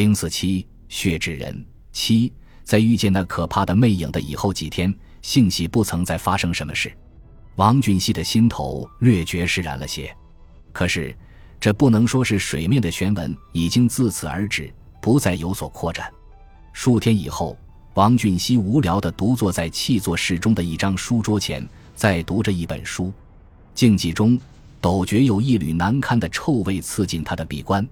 零四七血纸人七，在遇见那可怕的魅影的以后几天，幸喜不曾再发生什么事。王俊熙的心头略觉释然了些，可是这不能说是水面的旋纹已经自此而止，不再有所扩展。数天以后，王俊熙无聊地独坐在气座室中的一张书桌前，在读着一本书，静寂中，陡觉有一缕难堪的臭味刺进他的鼻关，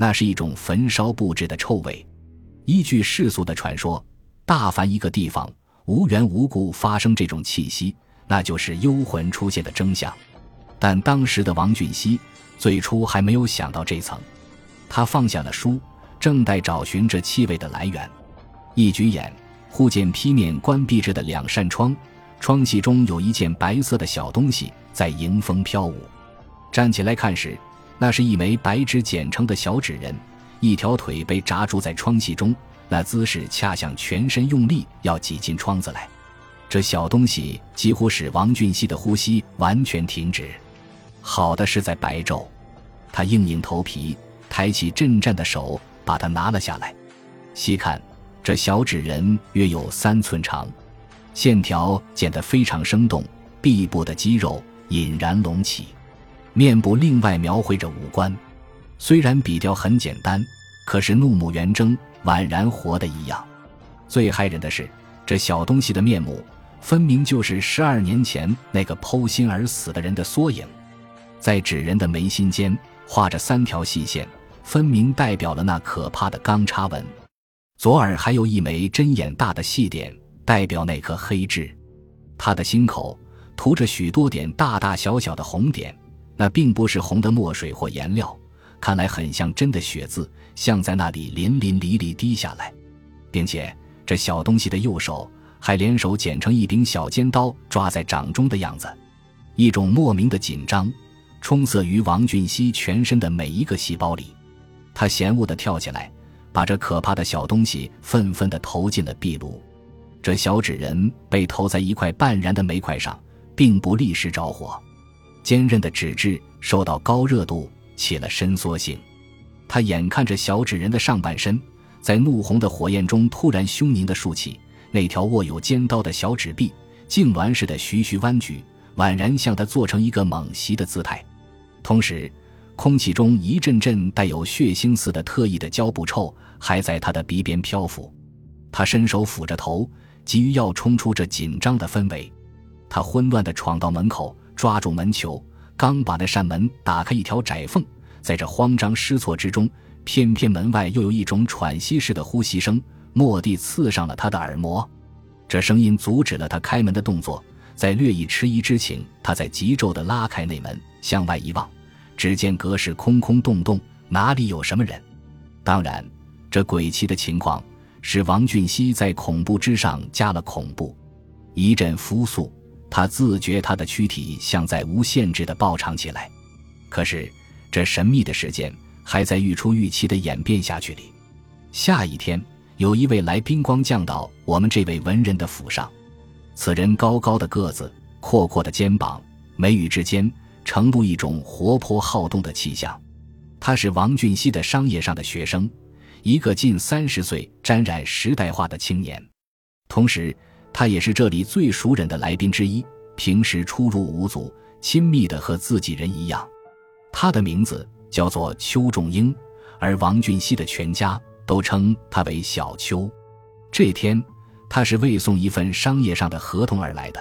那是一种焚烧布置的臭味。依据世俗的传说，大凡一个地方无缘无故发生这种气息，那就是幽魂出现的征象。但当时的王俊熙最初还没有想到这层，他放下了书，正待找寻这气味的来源。一举眼，忽见劈面关闭着的两扇窗，窗隙中有一件白色的小东西在迎风飘舞。站起来看时，那是一枚白纸剪成的小纸人，一条腿被扎住在窗隙中，那姿势恰像全身用力要挤进窗子来。这小东西几乎使王俊熙的呼吸完全停止。好的是在白昼，他硬硬头皮，抬起震颤的手，把它拿了下来，细看。这小纸人约有三寸长，线条剪得非常生动，臂部的肌肉隐然隆起，面部另外描绘着五官。虽然笔调很简单，可是怒目圆睁，宛然活的一样。最骇人的是，这小东西的面目分明就是十二年前那个剖心而死的人的缩影，在纸人的眉心间画着三条细线，分明代表了那可怕的钢叉纹。左耳还有一枚针眼大的细点，代表那颗黑痣。他的心口涂着许多点大大小小的红点，那并不是红的墨水或颜料，看来很像真的血渍，像在那里淋淋漓漓滴下来。并且这小东西的右手还联手剪成一柄小尖刀，抓在掌中的样子。一种莫名的紧张充塞于王俊熙全身的每一个细胞里，他嫌恶地跳起来。把这可怕的小东西愤愤地投进了壁炉。这小纸人被投在一块半燃的煤块上，并不立时着火。坚韧的纸质受到高热度，起了伸缩性。他眼看着小纸人的上半身在怒红的火焰中突然凶凝地竖起，那条握有尖刀的小纸臂痉挛似的徐徐弯曲，宛然向他做成一个猛袭的姿态。同时，空气中一阵阵带有血腥似的特异的胶布臭还在他的鼻边漂浮，他伸手抚着头，急于要冲出这紧张的氛围。他混乱地闯到门口，抓住门球，刚把那扇门打开一条窄缝，在这慌张失措之中，偏偏门外又有一种喘息式的呼吸声，蓦地刺上了他的耳膜。这声音阻止了他开门的动作，在略一迟疑之情，他在急骤地拉开内门，向外一望。只见隔室空空洞洞，哪里有什么人？当然，这诡奇的情况使王俊熙在恐怖之上加了恐怖。一阵复速，他自觉他的躯体像在无限制的暴长起来。可是，这神秘的事件还在愈出愈期的演变下去里。下一天，有一位来宾光降到我们这位文人的府上。此人高高的个子，阔阔的肩膀，眉宇之间。呈露一种活泼好动的气象，他是王俊熙的商业上的学生，一个近三十岁、沾染时代化的青年。同时，他也是这里最熟人的来宾之一，平时出入无阻，亲密的和自己人一样。他的名字叫做邱仲英，而王俊熙的全家都称他为小邱。这天，他是为送一份商业上的合同而来的，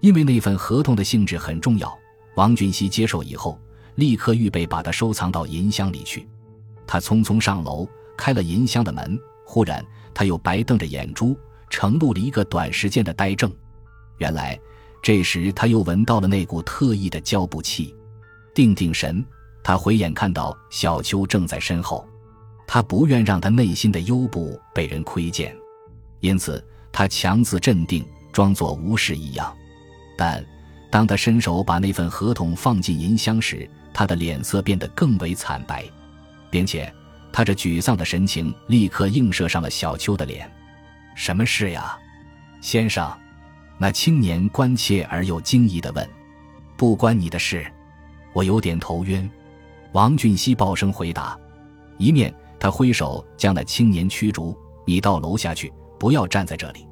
因为那份合同的性质很重要。王俊熙接受以后，立刻预备把它收藏到银箱里去。他匆匆上楼，开了银箱的门。忽然，他又白瞪着眼珠，呈露了一个短时间的呆怔。原来，这时他又闻到了那股特异的胶布气。定定神，他回眼看到小秋正在身后。他不愿让他内心的幽部被人窥见，因此他强自镇定，装作无事一样。但。当他伸手把那份合同放进银箱时，他的脸色变得更为惨白，并且他这沮丧的神情立刻映射上了小秋的脸。什么事呀，先生？那青年关切而又惊疑地问。不关你的事，我有点头晕。王俊熙报声回答，一面他挥手将那青年驱逐：“你到楼下去，不要站在这里。”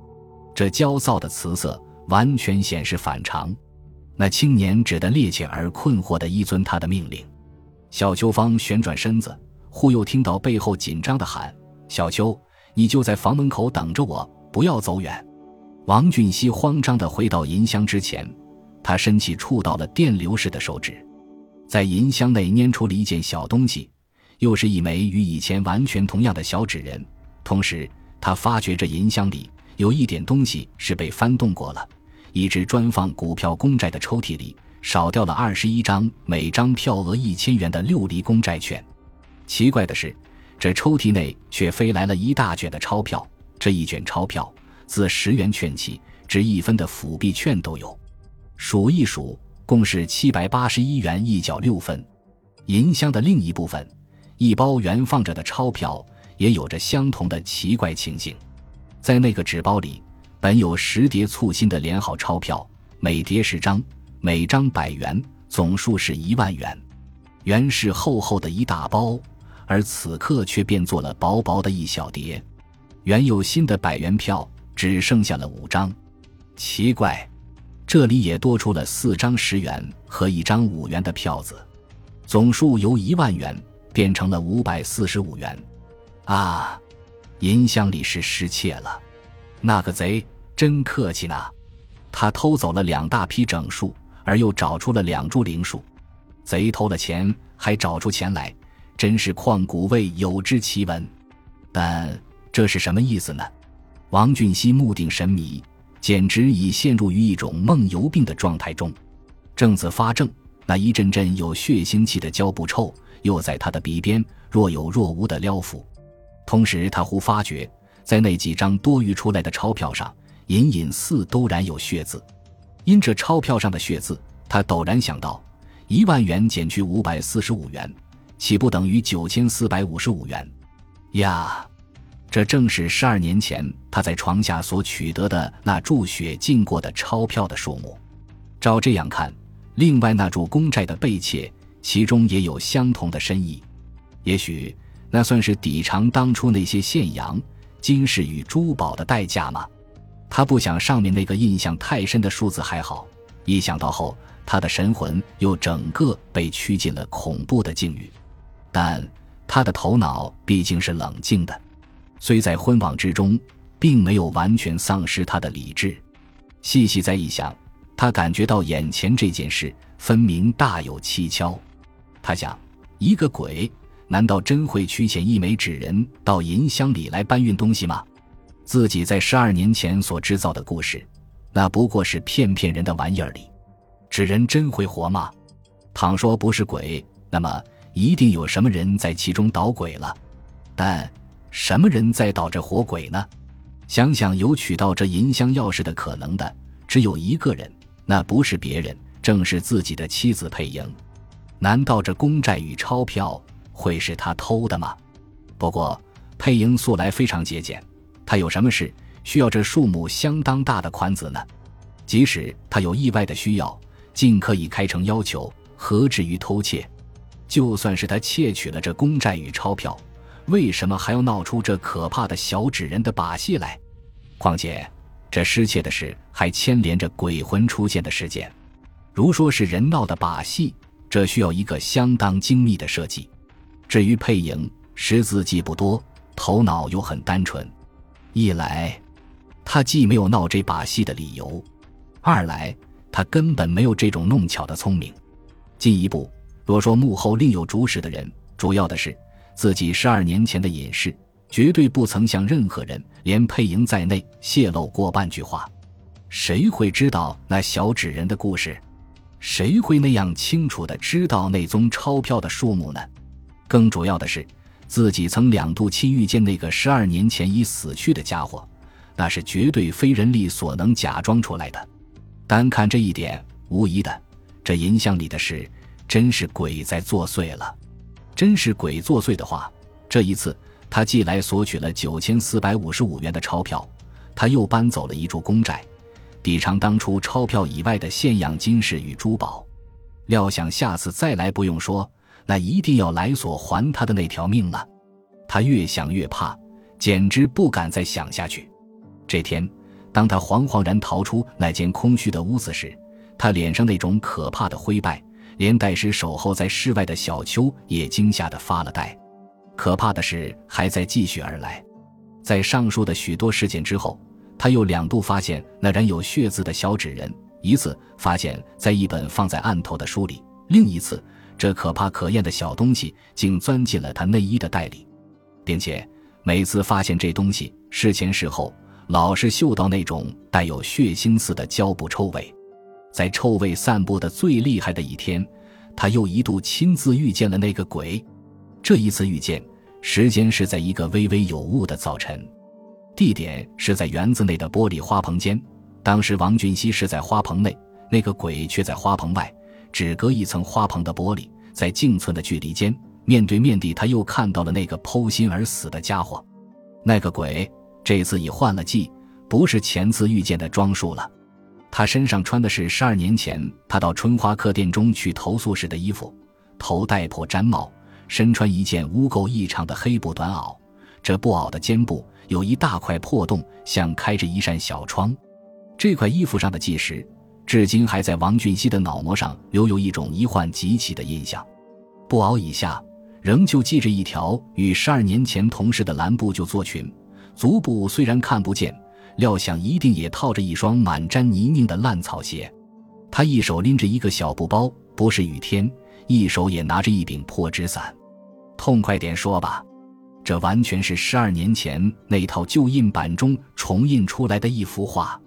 这焦躁的辞色完全显示反常。那青年只得趔趄而困惑地依遵他的命令。小秋芳旋转身子，忽又听到背后紧张的喊：“小秋，你就在房门口等着我，不要走远。”王俊熙慌张地回到银箱之前，他伸起触到了电流似的手指，在银箱内拈出了一件小东西，又是一枚与以前完全同样的小纸人。同时，他发觉这银箱里有一点东西是被翻动过了。一只专放股票公债的抽屉里少掉了二十一张每张票额一千元的六厘公债券。奇怪的是，这抽屉内却飞来了一大卷的钞票。这一卷钞票自十元券起，至一分的辅币券都有。数一数，共是七百八十一元一角六分。银箱的另一部分，一包原放着的钞票，也有着相同的奇怪情形。在那个纸包里。本有十叠簇新的连好钞票，每叠十张，每张百元，总数是一万元。原是厚厚的一大包，而此刻却变作了薄薄的一小叠。原有新的百元票只剩下了五张，奇怪，这里也多出了四张十元和一张五元的票子，总数由一万元变成了五百四十五元。啊，银箱里是失窃了，那个贼！真客气呢，他偷走了两大批整数，而又找出了两株零数。贼偷了钱，还找出钱来，真是旷古未有之奇闻。但这是什么意思呢？王俊熙目定神迷，简直已陷入于一种梦游病的状态中。正自发怔，那一阵阵有血腥气的胶布臭又在他的鼻边若有若无的撩抚。同时，他忽发觉，在那几张多余出来的钞票上。隐隐似都染有血渍，因这钞票上的血渍，他陡然想到：一万元减去五百四十五元，岂不等于九千四百五十五元？呀，这正是十二年前他在床下所取得的那注血浸过的钞票的数目。照这样看，另外那注公债的背切，其中也有相同的深意。也许那算是抵偿当初那些现洋、金饰与珠宝的代价吗？他不想上面那个印象太深的数字还好，一想到后，他的神魂又整个被驱进了恐怖的境遇。但他的头脑毕竟是冷静的，虽在昏惘之中，并没有完全丧失他的理智。细细再一想，他感觉到眼前这件事分明大有蹊跷。他想，一个鬼难道真会驱遣一枚纸人到银箱里来搬运东西吗？自己在十二年前所制造的故事，那不过是骗骗人的玩意儿里。纸人真会活吗？倘说不是鬼，那么一定有什么人在其中捣鬼了。但什么人在捣着活鬼呢？想想有取到这银箱钥匙的可能的，只有一个人，那不是别人，正是自己的妻子佩莹。难道这公债与钞票会是他偷的吗？不过佩莹素来非常节俭。他有什么事需要这数目相当大的款子呢？即使他有意外的需要，尽可以开成要求，何至于偷窃？就算是他窃取了这公债与钞票，为什么还要闹出这可怕的小纸人的把戏来？况且这失窃的事还牵连着鬼魂出现的事件。如说是人闹的把戏，这需要一个相当精密的设计。至于配影，识字既不多，头脑又很单纯。一来，他既没有闹这把戏的理由；二来，他根本没有这种弄巧的聪明。进一步，若说幕后另有主使的人，主要的是自己十二年前的隐士，绝对不曾向任何人，连配营在内泄露过半句话。谁会知道那小纸人的故事？谁会那样清楚的知道那宗钞票的数目呢？更主要的是。自己曾两度亲遇见那个十二年前已死去的家伙，那是绝对非人力所能假装出来的。单看这一点，无疑的，这银箱里的事真是鬼在作祟了。真是鬼作祟的话，这一次他既来索取了九千四百五十五元的钞票，他又搬走了一注公债，抵偿当初钞票以外的现养金饰与珠宝。料想下次再来，不用说。那一定要来索还他的那条命了。他越想越怕，简直不敢再想下去。这天，当他惶惶然逃出那间空虚的屋子时，他脸上那种可怕的灰败，连带时守候在室外的小丘也惊吓得发了呆。可怕的事还在继续而来，在上述的许多事件之后，他又两度发现那染有血渍的小纸人。一次发现在一本放在案头的书里，另一次，这可怕可厌的小东西竟钻进了他内衣的袋里，并且每次发现这东西，事前事后老是嗅到那种带有血腥似的胶布臭味。在臭味散播的最厉害的一天，他又一度亲自遇见了那个鬼。这一次遇见，时间是在一个微微有雾的早晨，地点是在园子内的玻璃花棚间。当时王俊熙是在花棚内，那个鬼却在花棚外，只隔一层花棚的玻璃，在径寸的距离间，面对面地，他又看到了那个剖心而死的家伙。那个鬼这次已换了季，不是前次遇见的装束了。他身上穿的是十二年前他到春花客店中去投宿时的衣服，头戴破毡帽，身穿一件污垢异常的黑布短袄，这布袄的肩部有一大块破洞，像开着一扇小窗。这块衣服上的记时，至今还在王俊熙的脑膜上留有一种疑幻极其的印象。布袄以下仍旧系着一条与十二年前同事的蓝布就做裙，足部虽然看不见，料想一定也套着一双满沾泥泞的烂草鞋。他一手拎着一个小布包，不是雨天，一手也拿着一柄破纸伞。痛快点说吧，这完全是十二年前那套旧印版中重印出来的一幅画。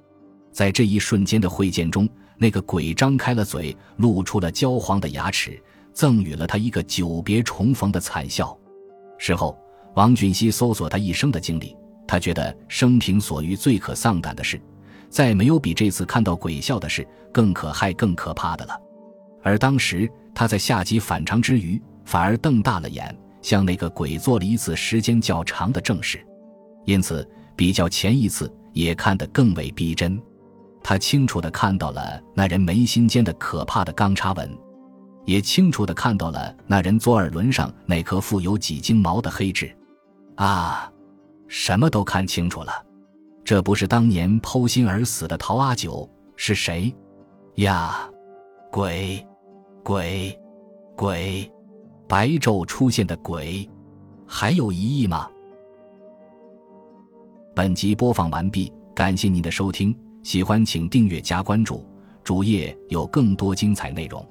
在这一瞬间的会见中，那个鬼张开了嘴，露出了焦黄的牙齿，赠予了他一个久别重逢的惨笑。事后，王俊熙搜索他一生的经历，他觉得生平所遇最可丧胆的事，再没有比这次看到鬼笑的事更可害、更可怕的了。而当时他在下级反常之余，反而瞪大了眼，向那个鬼做了一次时间较长的正视，因此比较前一次也看得更为逼真。他清楚地看到了那人眉心间的可怕的钢叉纹，也清楚地看到了那人左耳轮上那颗富有几斤毛的黑痣。啊，什么都看清楚了，这不是当年剖心而死的陶阿九是谁？呀，鬼，鬼，鬼，白昼出现的鬼，还有疑义吗？本集播放完毕，感谢您的收听。喜欢请订阅加关注，主页有更多精彩内容。